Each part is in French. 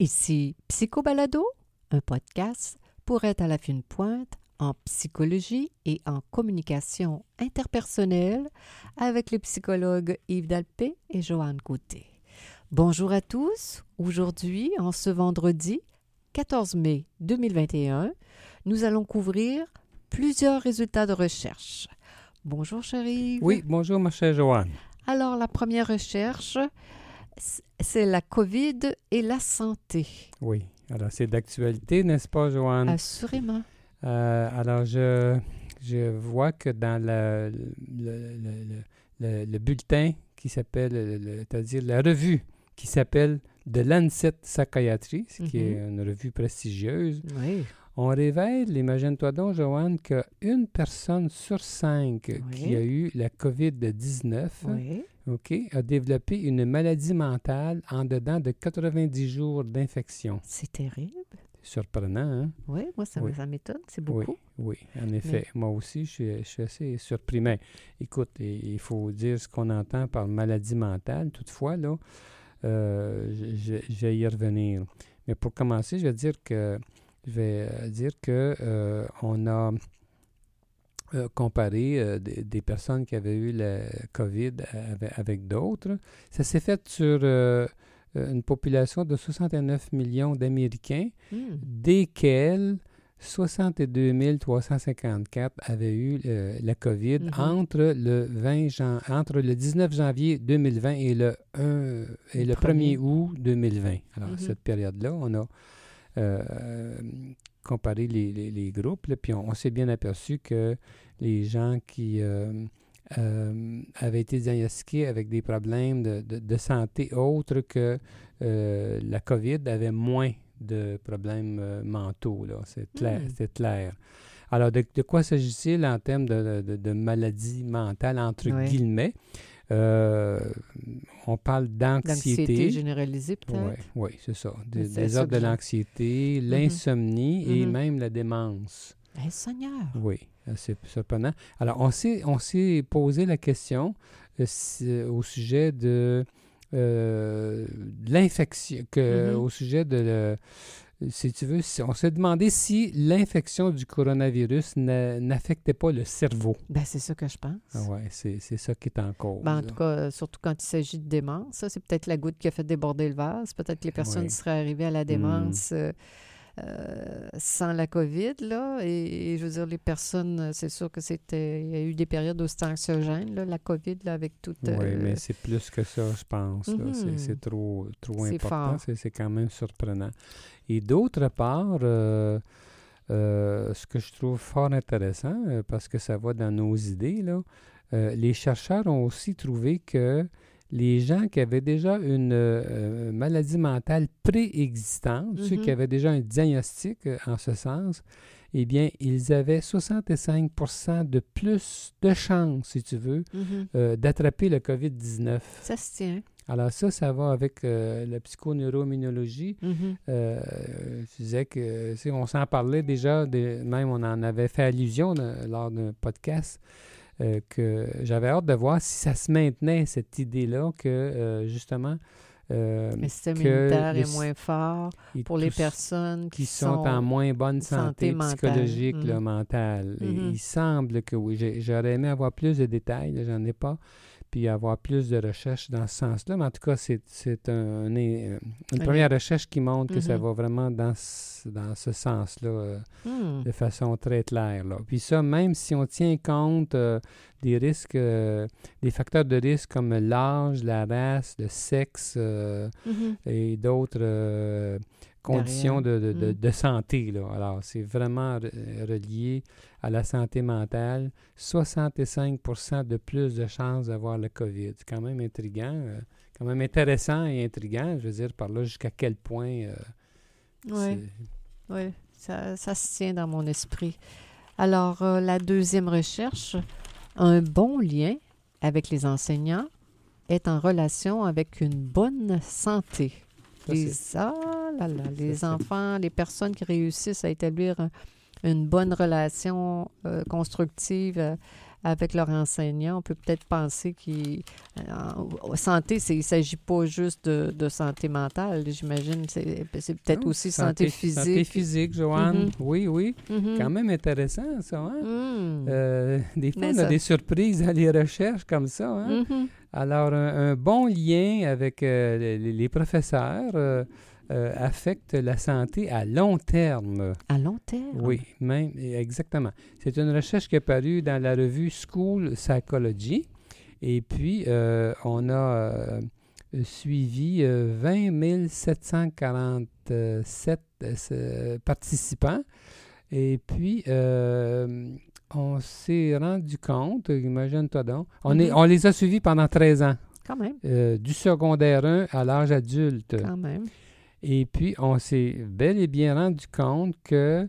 Ici Psychobalado, un podcast pour être à la fine pointe en psychologie et en communication interpersonnelle avec les psychologues Yves Dalpé et Joanne Côté. Bonjour à tous. Aujourd'hui, en ce vendredi 14 mai 2021, nous allons couvrir plusieurs résultats de recherche. Bonjour, chérie. Oui, bonjour, ma chère Joanne. Alors, la première recherche, c'est la COVID et la santé. Oui, alors c'est d'actualité, n'est-ce pas, Joanne? Assurément. Euh, alors, je, je vois que dans le, le, le, bulletin qui s'appelle, c'est-à-dire la revue qui s'appelle The Lancet Psychiatry, ce qui est Mhm. une revue prestigieuse, Oui. on révèle, imagine-toi donc, Joanne, qu'une personne sur cinq qui a eu la COVID-19 Oui. OK, a développé une maladie mentale en dedans de 90 jours d'infection. C'est terrible. Surprenant, hein? Oui, moi, ça, Oui. m'étonne. C'est beaucoup. oui, en effet. Moi aussi, je suis, je suis assez surpris. Mais écoute, il faut dire ce qu'on entend par maladie mentale. Toutefois, là, euh, je, je- je vais y revenir. Mais pour commencer, je vais dire que je vais euh, dire que euh, on a euh, comparé euh, des, des personnes qui avaient eu la COVID avec, avec d'autres. Ça s'est fait sur euh, une population de 69 millions d'Américains Hmm. desquels 62 354 avaient eu la COVID Mhm. entre, le 20 jan- entre le 19 janvier 2020 et le, 1, et Le le 1er premier. août 2020. Alors, Mhm. cette période-là, on a comparé les, les- les groupes, là, puis on, on s'est bien aperçu que les gens qui euh, euh, avaient été diagnostiqués avec des problèmes de, de- de santé autres que euh, la COVID avaient moins de problèmes mentaux. là. C'est clair. Hmm. C'est clair. Alors, de, de quoi s'agit-il en termes de, de, de maladie mentale, entre guillemets? Euh, on parle d'anxiété. généralisée, peut-être? Oui, oui, c'est ça. Des, des ordres de l'anxiété, l'insomnie et Mhm. même la démence. Eh, Seigneur. Oui, c'est surprenant. Alors, on s'est, on s'est posé la question euh, euh, au sujet de, euh, l'infection, Mhm. au sujet de, si tu veux, si- on s'est demandé si l'infection du coronavirus n'a- n'affectait pas le cerveau. Ben, c'est ça que je pense. Ah ouais, c'est, ça qui est en cause. Ben, en tout cas, euh, surtout quand il s'agit de démence, ça, c'est peut-être la goutte qui a fait déborder le vase. Peut-être que les personnes Oui. seraient arrivées à la démence euh, euh, sans la COVID, là. Et, et je veux dire, les personnes, c'est sûr que c'était... Il y a eu des périodes où c'était anxiogène, là, la COVID, là, avec toute... Oui, euh, mais c'est plus que ça, je pense. Mhm. C'est trop, trop important. C'est quand même surprenant. Et d'autre part, euh, ce que je trouve fort intéressant, parce que ça va dans nos idées, là, les chercheurs ont aussi trouvé que les gens qui avaient déjà une euh, maladie mentale préexistante, ceux Mhm. qui avaient déjà un diagnostic euh, en ce sens, eh bien, ils avaient 65% de plus de chances, si tu veux, mhm. euh, d'attraper le COVID-19. Ça se tient. Alors ça, ça va avec euh, la psychoneuroimmunologie. Mhm. Euh, je disais que, on s'en parlait déjà, des- même on en avait fait allusion lors d'un podcast, euh, que j'avais hâte de voir si ça se maintenait, cette idée-là, que euh, justement... euh, Le système que immunitaire est moins fort pour les personnes qui, qui sont, en moins bonne santé santé, mentale. psychologique, là, Mhm. mentale. Et Mhm. il semble que oui. J'aurais aimé avoir plus de détails, j'en ai pas, puis avoir plus de recherches dans ce sens-là. Mais en tout cas, c'est c'est un- un- une Un- première recherche qui montre que ça Mhm. va vraiment dans ce, dans ce sens-là, euh, Hmm. de façon très claire. Là. Puis ça, même si on tient compte euh, des risques, euh, des facteurs de risque comme l'âge, la race, le sexe, euh, Mhm. et d'autres euh, conditions de, de- de- Mm. de santé. Là. Alors, c'est vraiment re- relié à la santé mentale. 65% de plus de chances d'avoir le COVID. C'est quand même intriguant, quand même intéressant et intriguant. Je veux dire, par là, jusqu'à quel point... Oui, oui, ça, ça se tient dans mon esprit. Alors, euh, la deuxième recherche, un bon lien avec les enseignants est en relation avec une bonne santé. Ça, Les, ah là là, les c'est- enfants, les personnes qui réussissent à établir un- une bonne relation euh, constructive euh, avec leurs enseignants, on peut peut-être penser que santé, il ne s'agit pas juste de, santé mentale, j'imagine. C'est, peut-être aussi santé, physique. Santé physique, Joanne. Mm-hmm. Oui, oui. Mm-hmm. Quand même intéressant, ça. Hein? Mm. Euh, des fois, on a des surprises à les recherches comme ça. Hein? Mm-hmm. Alors, un, bon lien avec euh, les, professeurs. Euh, euh, affecte la santé à long terme. À long terme? Oui, même, exactement. C'est une recherche qui est parue dans la revue School Psychology. Et puis, euh, on a euh, suivi 20 747 participants. Et puis, on s'est rendu compte, imagine-toi donc, on, est, mm-hmm. on les a suivis pendant 13 ans. Quand même. du secondaire 1 à l'âge adulte. Quand même. Et puis, on s'est bel et bien rendu compte que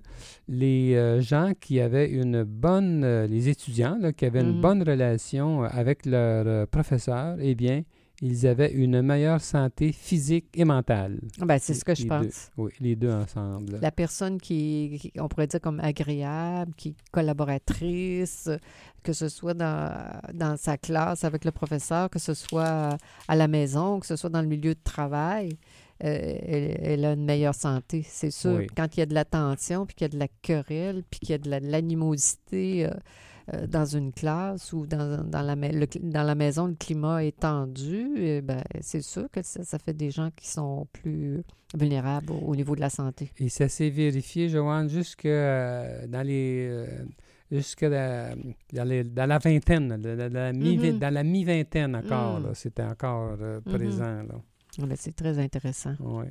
les euh, gens qui avaient une bonne, euh, les étudiants qui avaient une mhm. bonne relation euh, avec leurs professeurs, eh bien, ils avaient une meilleure santé physique et mentale. Ben, c'est ce que je pense. oui, les deux ensemble. La personne qui, on pourrait dire comme agréable, qui collaboratrice, que ce soit dans, dans sa classe avec le professeur, que ce soit à la maison, que ce soit dans le milieu de travail, euh, elle, a une meilleure santé, c'est sûr. Quand il y a de la tension, puis qu'il y a de la querelle, puis qu'il y a de l'animosité euh, euh, dans une classe ou dans, dans, la, dans la maison, le climat est tendu, ben, c'est sûr que ça, fait des gens qui sont plus vulnérables au, niveau de la santé. Et ça s'est vérifié, Joanne, jusque dans les jusque dans, la vingtaine, mm-hmm. dans la mi-vingtaine encore. Mm. C'était encore mm-hmm. présent. C'est très intéressant. Oui.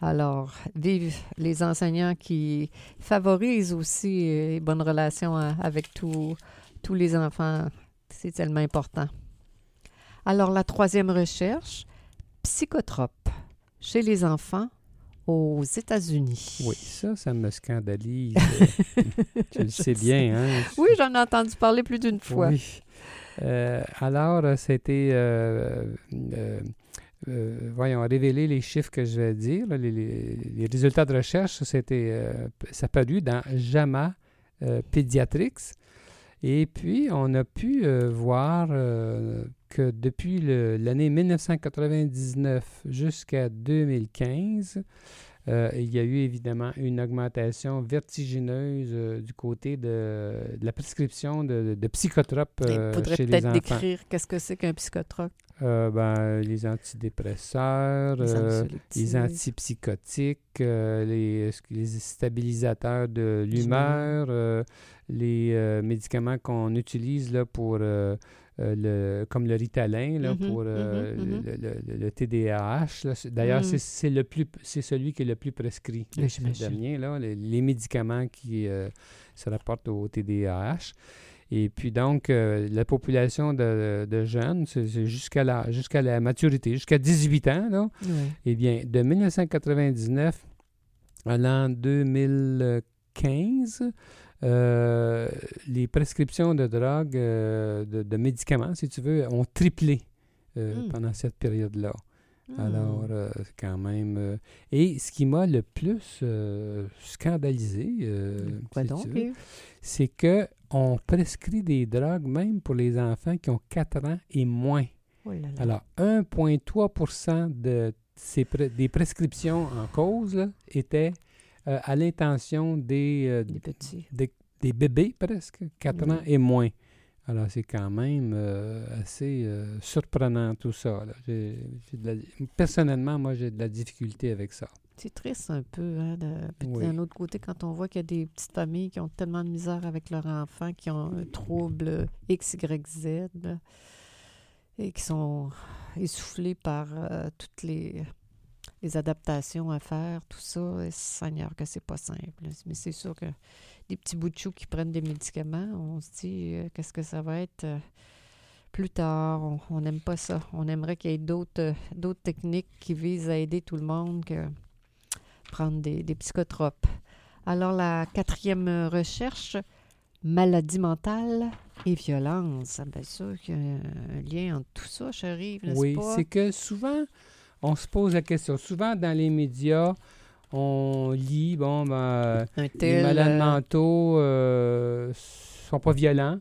Alors, vive les enseignants qui favorisent aussi euh, une bonne relation hein, avec tous les enfants. C'est tellement important. Alors, la troisième recherche, psychotrope chez les enfants aux États-Unis. Oui, ça, ça me scandalise. tu le sais bien, hein? Oui, j'en ai entendu parler plus d'une fois. Oui. Euh, alors, c'était euh, euh, voyons, révéler les chiffres que je vais dire. les, résultats de recherche, c'était, euh, ça paru dans JAMA euh, Pediatrics. Et puis, on a pu voir que depuis l'année 1999 jusqu'à 2015, il y a eu évidemment une augmentation vertigineuse du côté de, la prescription de, psychotropes chez les enfants. Il faudrait peut-être décrire qu'est-ce que c'est qu'un psychotrope? Euh, ben, les antidépresseurs, les, euh, antipsychotiques, euh, les, les, stabilisateurs de l'humeur, les médicaments qu'on utilise là, pour le, comme le Ritalin là, mm-hmm, pour mm-hmm, mm-hmm. le, TDAH. D'ailleurs, mm. c'est le plus c'est celui qui est le plus prescrit. Le dernier, là, les, les, médicaments qui se rapportent au TDAH. Et puis donc, euh, la population de, jeunes, c'est jusqu'à la, jusqu'à la maturité, jusqu'à 18 ans, là, eh bien, de 1999 à l'an 2015, euh, les prescriptions de drogue, euh, de, médicaments, si tu veux, ont triplé hmm. pendant cette période-là. Hmm. Alors, quand même. et ce qui m'a le plus scandalisé, c'est que on prescrit des drogues même pour les enfants qui ont 4 ans et moins. Oh Alors, 1,3% de ces des prescriptions en cause étaient euh, à l'intention des, euh, des, petits. Des, bébés presque, 4 ans et moins. Alors, c'est quand même euh, assez surprenant tout ça. personnellement, moi, j'ai de la difficulté avec ça. C'est triste un peu. Hein, D'un autre côté, quand on voit qu'il y a des petites familles qui ont tellement de misère avec leurs enfants, qui ont un trouble X, Y, Z, et qui sont essoufflés par toutes les, les, adaptations à faire, tout ça, Seigneur, que c'est pas simple. Mais c'est sûr que des petits bouts de chou qui prennent des médicaments, on se dit euh, qu'est-ce que ça va être euh, plus tard? On n'aime pas ça. On aimerait qu'il y ait d'autres techniques qui visent à aider tout le monde que prendre des, psychotropes. Alors, la quatrième recherche, maladie mentale et violence. Ah, bien sûr qu'il y a un lien entre tout ça, chérie, n'est-ce oui, c'est que souvent, on se pose la question. Souvent, dans les médias, on lit, bon, ben, les malades euh, mentaux ne euh, sont pas violents.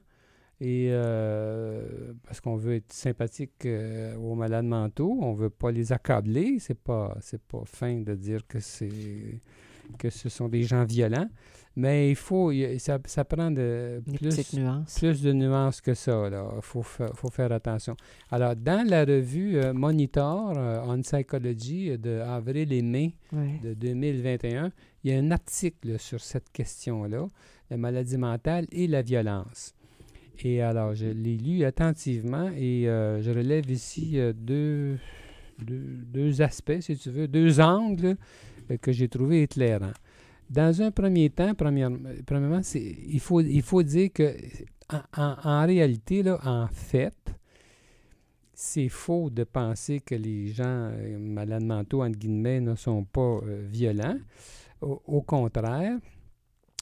Et euh, parce qu'on veut être sympathique euh, aux malades mentaux, on veut pas les accabler. C'est pas c'est pas fin de dire que c'est que ce sont des gens violents. Mais il faut, ça, ça prend de plus, nuances. plus de nuances que ça. Il faut, faut, faire attention. Alors, dans la revue euh, Monitor on Psychology de avril et mai de 2021, il y a un article sur cette question-là, la maladie mentale et la violence. Et alors, je l'ai lu attentivement et euh, je relève ici euh, deux, deux, aspects, si tu veux, deux angles euh, que j'ai trouvés éclairants. Dans un premier temps, premièrement, il, faut, il faut dire que en, réalité, là, en fait, c'est faux de penser que les gens malades mentaux, entre guillemets, ne sont pas violents. au, contraire,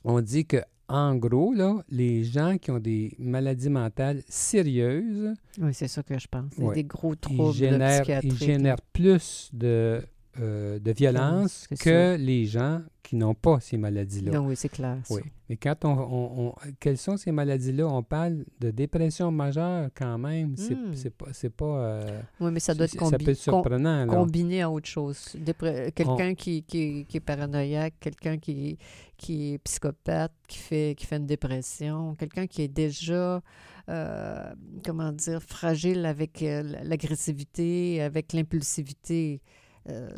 on dit que en gros, là, les gens qui ont des maladies mentales sérieuses. Oui, c'est ça que je pense. Des gros troubles ils génèrent, Ils génèrent plus de euh, de violence que les gens qui n'ont pas ces maladies-là. oui, c'est clair. Oui. Mais quand on, Quelles sont ces maladies-là? On parle de dépression majeure quand même. C'est hmm. pas. pas euh, oui, mais ça doit être, combi surprenant, combiné à autre chose. Quelqu'un qui, qui, qui, est paranoïaque, quelqu'un qui, qui est psychopathe, qui fait, qui fait une dépression, quelqu'un qui est déjà. Euh, comment dire, fragile avec l'agressivité, avec l'impulsivité. Euh,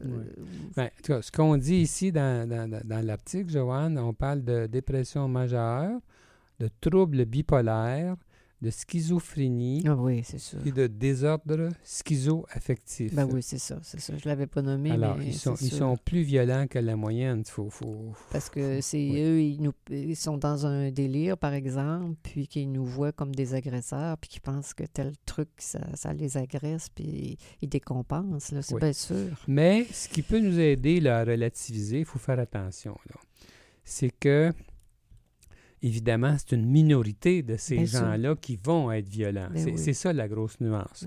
ben, ce qu'on dit ici dans, dans, l'article, Joanne, on parle de dépression majeure, de troubles bipolaires, de schizophrénie ah et de désordre schizoaffectif. Ben oui, c'est ça, c'est ça. Je ne l'avais pas nommé. Alors, ils, sont, ils sont plus violents que la moyenne. Faut, faut, Parce que c'est eux, ils, nous, ils sont dans un délire, par exemple, puis qu'ils nous voient comme des agresseurs, puis qu'ils pensent que tel truc, ça, ça les agresse, puis ils décompensent. C'est bien sûr. Mais ce qui peut nous aider là, à relativiser, il faut faire attention. C'est que évidemment, c'est une minorité de ces gens-là qui vont être violents. Ben c'est ça la grosse nuance.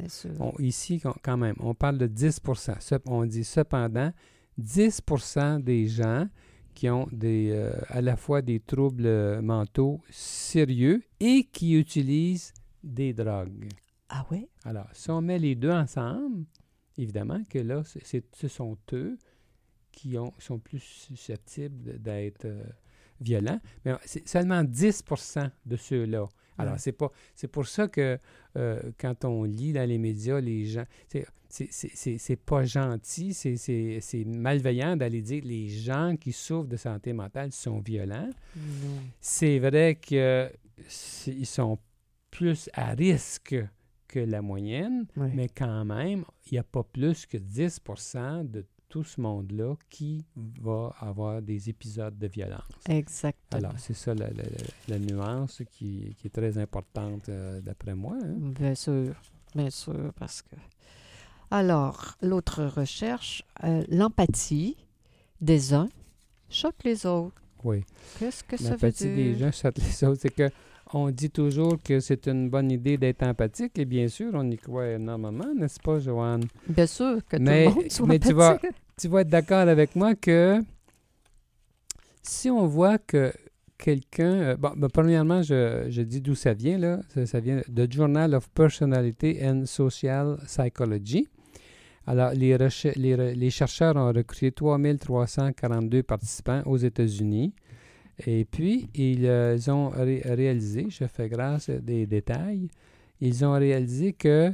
ici, quand même, on parle de 10% On dit cependant 10% des gens qui ont des, euh, à la fois des troubles mentaux sérieux et qui utilisent des drogues. Ah oui? Alors, si on met les deux ensemble, évidemment que là, ce sont eux qui ont, sont plus susceptibles d'être euh, violents, mais c'est seulement 10 de ceux-là. Alors, c'est pas c'est pour ça que euh, quand on lit dans les médias, les gens. C'est pas gentil, c'est malveillant d'aller dire que les gens qui souffrent de santé mentale sont violents. C'est vrai qu'ils sont plus à risque que la moyenne, mais quand même, il n'y a pas plus que 10% de tout ce monde-là qui va avoir des épisodes de violence. Exactement. Alors, c'est ça la, nuance qui, est très importante euh, d'après moi. Hein. Bien sûr, bien sûr, parce que... Alors, l'autre recherche, euh, l'empathie des uns choque les autres. Oui. Qu'est-ce que ça veut dire? L'empathie des gens choque les autres, c'est que on dit toujours que c'est une bonne idée d'être empathique et bien sûr, on y croit énormément, n'est-ce pas, Joanne? Bien sûr que tout le monde soit Mais tu vas, tu vas être d'accord avec moi que si on voit que quelqu'un... Euh, bon, ben, premièrement, je, je dis d'où ça vient, là. Ça, vient de Journal of Personality and Social Psychology. Alors, les, les, les chercheurs ont recruté 3342 participants aux États-Unis. Et puis, ils euh, ont réalisé, je fais grâce des détails, ils ont réalisé que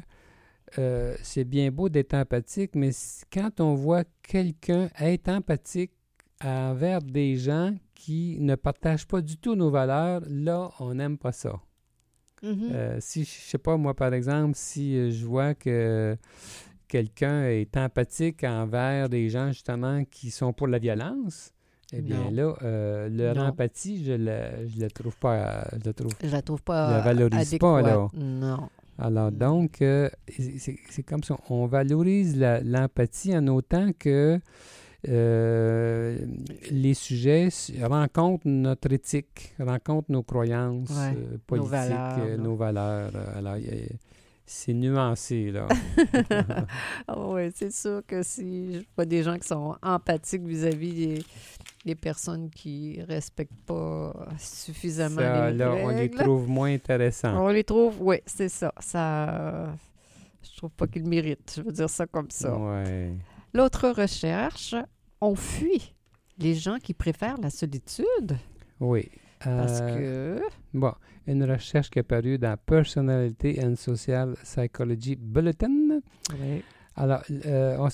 euh, c'est bien beau d'être empathique, mais quand on voit quelqu'un être empathique envers des gens qui ne partagent pas du tout nos valeurs, là, on n'aime pas ça. Mm-hmm. Euh, si, je sais pas, moi, par exemple, si je vois que quelqu'un est empathique envers des gens, justement, qui sont pour la violence, eh bien là, euh, leur empathie, je la, je la trouve pas, je la trouve, je la trouve pas, je la valorise pas là. Non. Alors donc, euh, c'est comme ça, on valorise l'empathie en autant que euh, les sujets rencontrent notre éthique, rencontrent nos croyances politiques, nos valeurs. alors, c'est nuancé, là. Ah oui, c'est sûr que si je vois des gens qui sont empathiques vis-à-vis des, des personnes qui respectent pas suffisamment Ça, les là, on les règles, trouve moins intéressants. on les trouve, oui, c'est ça. Ça, je trouve pas qu'ils méritent. Je veux dire ça comme ça. Ouais. L'autre recherche, on fuit les gens qui préfèrent la solitude Oui. Parce Euh, que Bon, une recherche qui est parue dans Personality and Social Psychology Bulletin. Oui. Alors, euh, on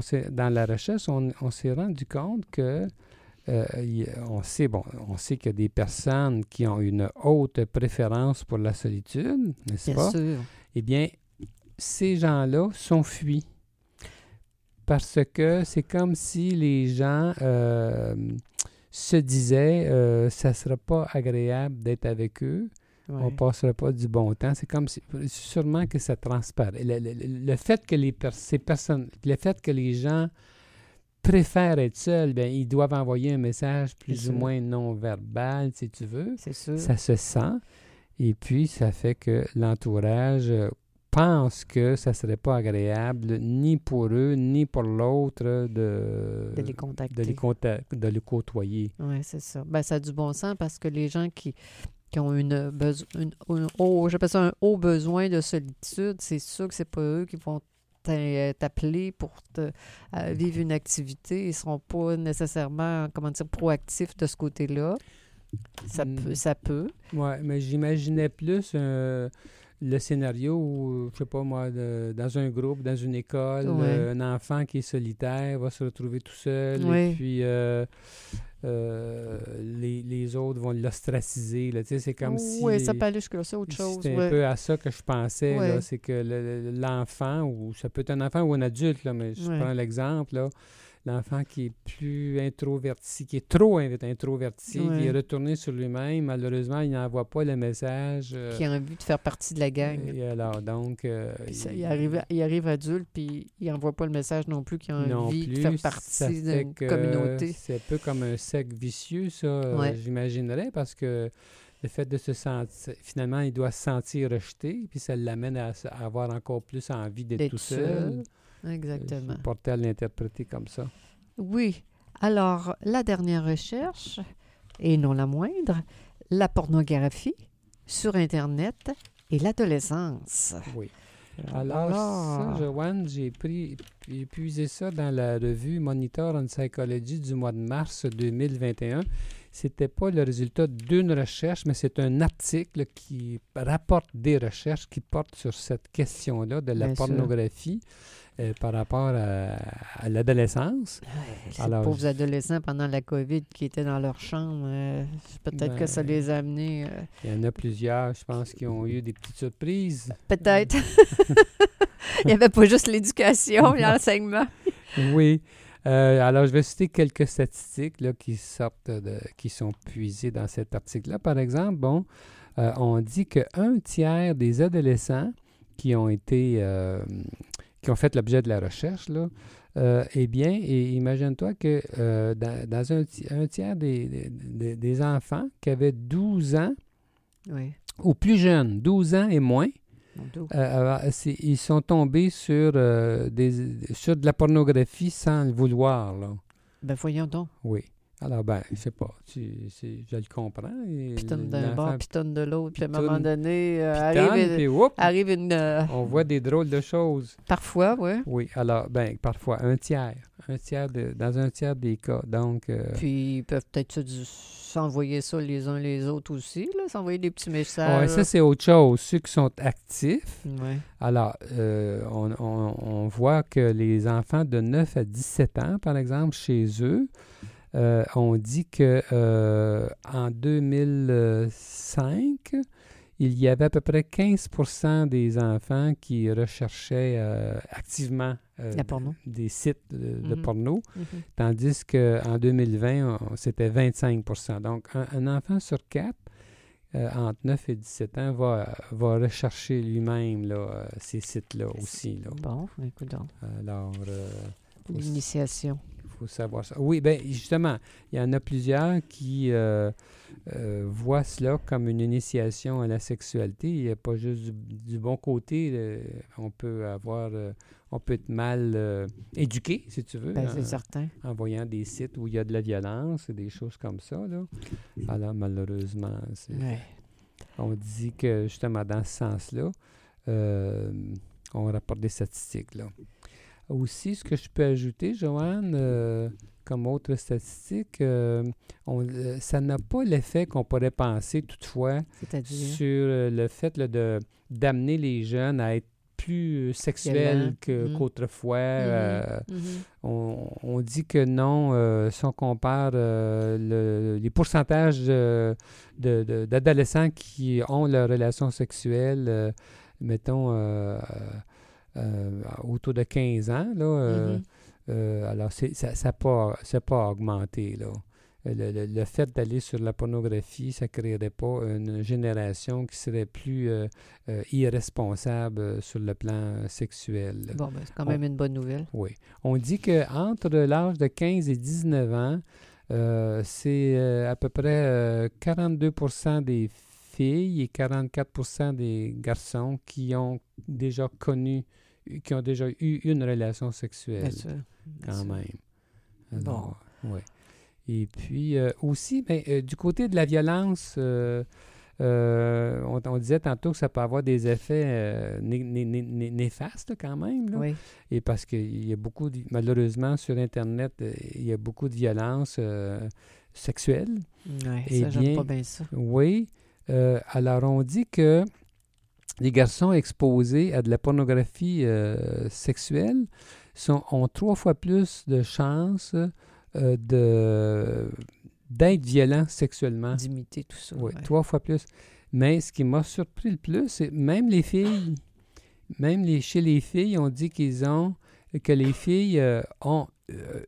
s'est dans la recherche, on, on s'est rendu compte que euh, on sait, bon, on sait qu'il y a des personnes qui ont une haute préférence pour la solitude, n'est-ce bien pas? sûr. Eh bien, ces gens-là sont fuis. Parce que c'est comme si les gens euh, se disaient euh, ça ne sera pas agréable d'être avec eux, on ne passera pas du bon temps. C'est comme si, sûrement que ça transparaît. Le, le- le- fait que les ces personnes, le fait que les gens préfèrent être seuls, bien, ils doivent envoyer un message plus ou moins non verbal, si tu veux. C'est sûr. Ça se sent. Et puis, ça fait que l'entourage euh, pense que ça ne serait pas agréable, ni pour eux, ni pour l'autre, de, de les contacter. de les conta- de les côtoyer. Oui, c'est ça. Ben, ça a du bon sens parce que les gens qui, qui ont une, haut- j'appelle ça un haut besoin de solitude, c'est sûr que c'est pas eux qui vont t'a- t'appeler pour te, euh, vivre une activité. Ils ne seront pas nécessairement, comment dire, proactifs de ce côté-là. Ça Mm. peut, ça peut. Oui, mais j'imaginais plus euh, le scénario où, je sais pas moi, de- dans un groupe, dans une école, Ouais. euh, un enfant qui est solitaire va se retrouver tout seul, et puis euh, euh, les, les autres vont l'ostraciser. C'est comme si... Oui, ça peut aller jusque-là, c'est autre chose. C'est un peu à ça que je pensais. C'est que le- le- l'enfant, ou ça peut être un enfant ou un adulte, là, mais je prends l'exemple, là, l'enfant qui est plus introverti, qui est trop in- introverti, Ouais. qui est retourné sur lui-même, malheureusement, il n'envoie pas le message. euh, Qui a envie de faire partie de la gang. et alors, donc... euh, ça, il- il, arrive, il arrive adulte, puis il n'envoie pas le message non plus qu'il a envie de faire partie d'une communauté. C'est un peu comme un cercle vicieux, ça, euh, Ouais. j'imaginerais, parce que le fait de se sentir... Finalement, il doit se sentir rejeté, puis ça l'amène à, à avoir encore plus envie d'être D'être tout seul. seul. Exactement. Je portais à l'interpréter comme ça. Oui. Alors, la dernière recherche, et non la moindre, la pornographie sur Internet et l'adolescence. Oui. Alors, ça, Joanne, j'ai pris, j'ai puisé ça dans la revue Monitor on Psychology du mois de mars 2021. C'était pas le résultat d'une recherche, mais c'est un article qui rapporte des recherches qui portent sur cette question-là de la Bien sûr. Euh, par rapport à, à l'adolescence. Alors, pauvres adolescents pendant la COVID qui étaient dans leur chambre, euh, peut-être que ça Ben, les a amenés. euh, Il y en a plusieurs, je pense, qui ont eu des petites surprises. peut-être. Il n'y avait pas juste l'éducation et l'enseignement. Oui. Alors, je vais citer quelques statistiques là, qui sortent de, qui sont puisées dans cet article-là. Par exemple, bon, on dit qu'un tiers des adolescents qui ont été qui ont fait l'objet de la recherche, là, euh, eh bien, et imagine-toi que euh, dans, dans un, ti- un tiers des, des- enfants qui avaient 12 ans Oui. ou plus jeunes, 12 ans et moins, euh, c'est- ils sont tombés sur, des, sur de la pornographie sans le vouloir. Là. Ben voyons donc. Oui. Alors, ben, je sais pas. tu- je le comprends. Pitonne d'un bord, pitonne de l'autre. Puis à un moment donné, euh, pitonne, arrive, puis whoop, arrive une... euh, on voit des drôles de choses. parfois, oui. Oui, alors, ben, parfois, un tiers. Un tiers de, dans un tiers des cas. Donc, euh, Puis ils peuvent peut-être s'envoyer ça les uns les autres aussi, là, s'envoyer des petits messages. ça, c'est autre chose. Ceux qui sont actifs, Ouais. Alors, euh, on, on- on voit que les enfants de 9 à 17 ans, par exemple, chez eux, euh, on dit que euh, en 2005, il y avait à peu près 15% des enfants qui recherchaient euh, activement porno. des sites de, de Mhm. porno, Mhm. tandis qu'en 2020, on- c'était 25% Donc, un, un enfant sur quatre entre 9 et 17 ans va, va rechercher lui-même là, ces sites-là aussi. Là. Bon, écoute donc. Alors, L'initiation. Faut savoir ça. Oui, bien, justement, il y en a plusieurs qui euh, euh, voient cela comme une initiation à la sexualité. Il n'y a pas juste du, bon côté. euh, on peut avoir, on peut être mal éduqué, si tu veux, Ben, en, c'est certain. en voyant des sites où il y a de la violence et des choses comme ça. Là. Alors, malheureusement, c'est- Ouais. on dit que justement dans ce sens-là, on rapporte des statistiques. Là. Aussi, ce que je peux ajouter, Joanne, euh, comme autre statistique, euh, on- euh, ça n'a pas l'effet qu'on pourrait penser toutefois sur le fait là, de d'amener les jeunes à être plus sexuels Mhm. qu'autrefois. euh, Mhm. on, on dit que non, euh, si on compare euh, le- les pourcentages de- de- de- d'adolescents qui ont leur relation sexuelle, mettons, autour de 15 ans, là, euh, Mhm. euh, alors ça n'a pas, ça a pas augmenté. Là. Le, le- le fait d'aller sur la pornographie, ça ne créerait pas une génération qui serait plus euh, euh, irresponsable euh, sur le plan sexuel. Bon, ben, c'est quand on- même une bonne nouvelle. Oui. On dit qu'entre l'âge de 15 et 19 ans, euh, c'est euh, à peu près euh, 42% des filles et 44% des garçons qui ont déjà connu, qui ont déjà eu une relation sexuelle, Bien sûr. Bien quand sûr. même. Alors, ouais. Et puis euh, aussi, ben, euh, du côté de la violence, euh, euh, on, on disait tantôt que ça peut avoir des effets né- né- né- né- néfastes quand même. là. Oui. Et parce qu'il y a beaucoup, de- malheureusement, sur Internet, il y a beaucoup de violence sexuelle. Eh ça, j'aime bien, pas bien ça. Oui. Euh, alors, on dit que les garçons exposés à de la pornographie euh, sexuelle sont, ont trois fois plus de chances euh, de d'être violents sexuellement. D'imiter tout ça. Oui, ouais. trois fois plus. Mais ce qui m'a surpris le plus, c'est même les filles, même les, chez les filles, on dit qu'ils ont, que les filles euh, ont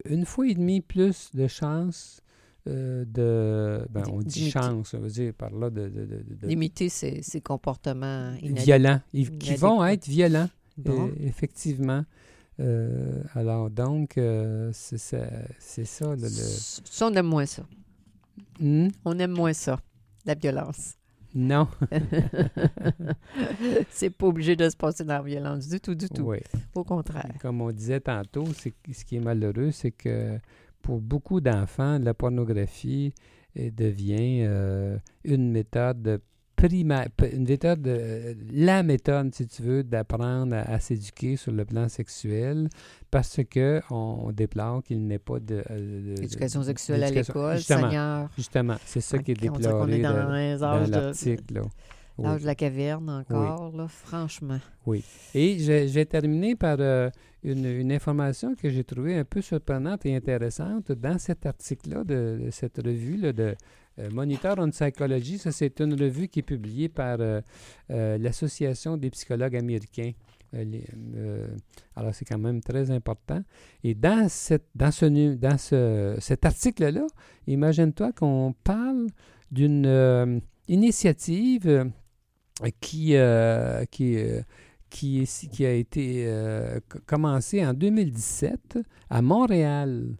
une fois et demie plus de chances euh, de, ben, on dit chance, ça veut dire par là de, de, D'imiter ces, ces comportements violents, ils- qui vont être violents, Bon. euh, effectivement. Euh, alors donc, c'est ça, c'est ça le- Ça, on aime moins ça. Hmm? On aime moins ça, la violence. Non. c'est pas obligé de se passer dans la violence du tout, du tout. Oui. Au contraire. Comme on disait tantôt, c'est ce qui est malheureux, c'est que pour beaucoup d'enfants, la pornographie devient euh, une méthode primaire, une méthode, euh, la méthode, si tu veux, d'apprendre à, à s'éduquer sur le plan sexuel, parce que on déplore qu'il n'est pas de, euh, de- Éducation sexuelle à l'école, Justement, Seigneur. justement, c'est ça qui est on déploré est dans l'article. Oui. l'âge de la caverne encore, là, franchement. Et je, je vais terminer par euh, une, une information que j'ai trouvée un peu surprenante et intéressante dans cet article-là, de, de cette revue là, de euh, Monitor on Psychology. Ça, c'est une revue qui est publiée par euh, l'Association des psychologues américains. Les- alors, c'est quand même très important. Et dans, cette, dans, ce, dans ce, cet article-là, imagine-toi qu'on parle d'une initiative qui, euh, qui, euh, qui, est- qui a été euh, c- commencée en 2017 à Montréal.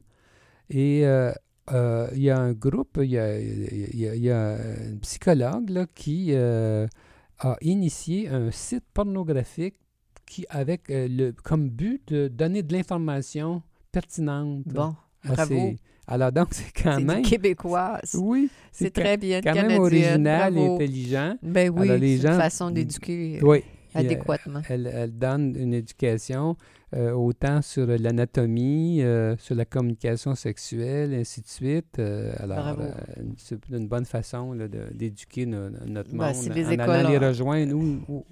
Et il y a un groupe, il y a, il y a- il y a un psychologue là, qui a initié un site pornographique qui, avec le, comme but de donner de l'information pertinente. Bon, à bravo. Alors donc, c'est quand même... du québécois. Oui, c'est très bien. quand même original et intelligent. Ben oui, Alors, les une façon d'éduquer euh, Oui. A- adéquatement. Elle, elle donne une éducation euh, autant sur l'anatomie, euh, sur la communication sexuelle, ainsi de suite. Euh, alors, euh, c'est une bonne façon d'éduquer no- notre Ben, monde si les en écoles allant les ont- rejoindre ou- ou-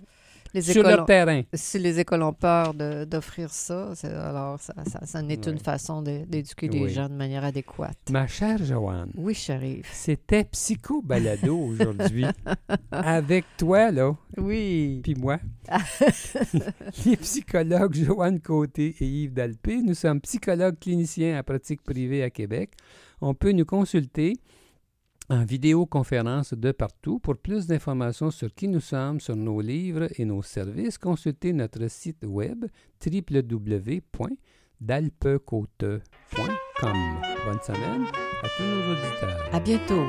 Les sur ont- terrain. si les écoles ont peur d'offrir ça, alors ça, ça, ça n'est une façon d'éduquer les Oui. gens de manière adéquate. Ma chère Joanne, Oui, j'arrive. c'était Psycho Balado aujourd'hui. avec toi, là, Oui. puis moi. les psychologues Joanne Côté et Yves Dalpé. Nous sommes psychologues cliniciens en pratique privée à Québec. On peut nous consulter en vidéoconférence de partout. Pour plus d'informations sur qui nous sommes, sur nos livres et nos services, consultez notre site web d'alpecote.com. Bonne semaine à tous nos auditeurs. À bientôt.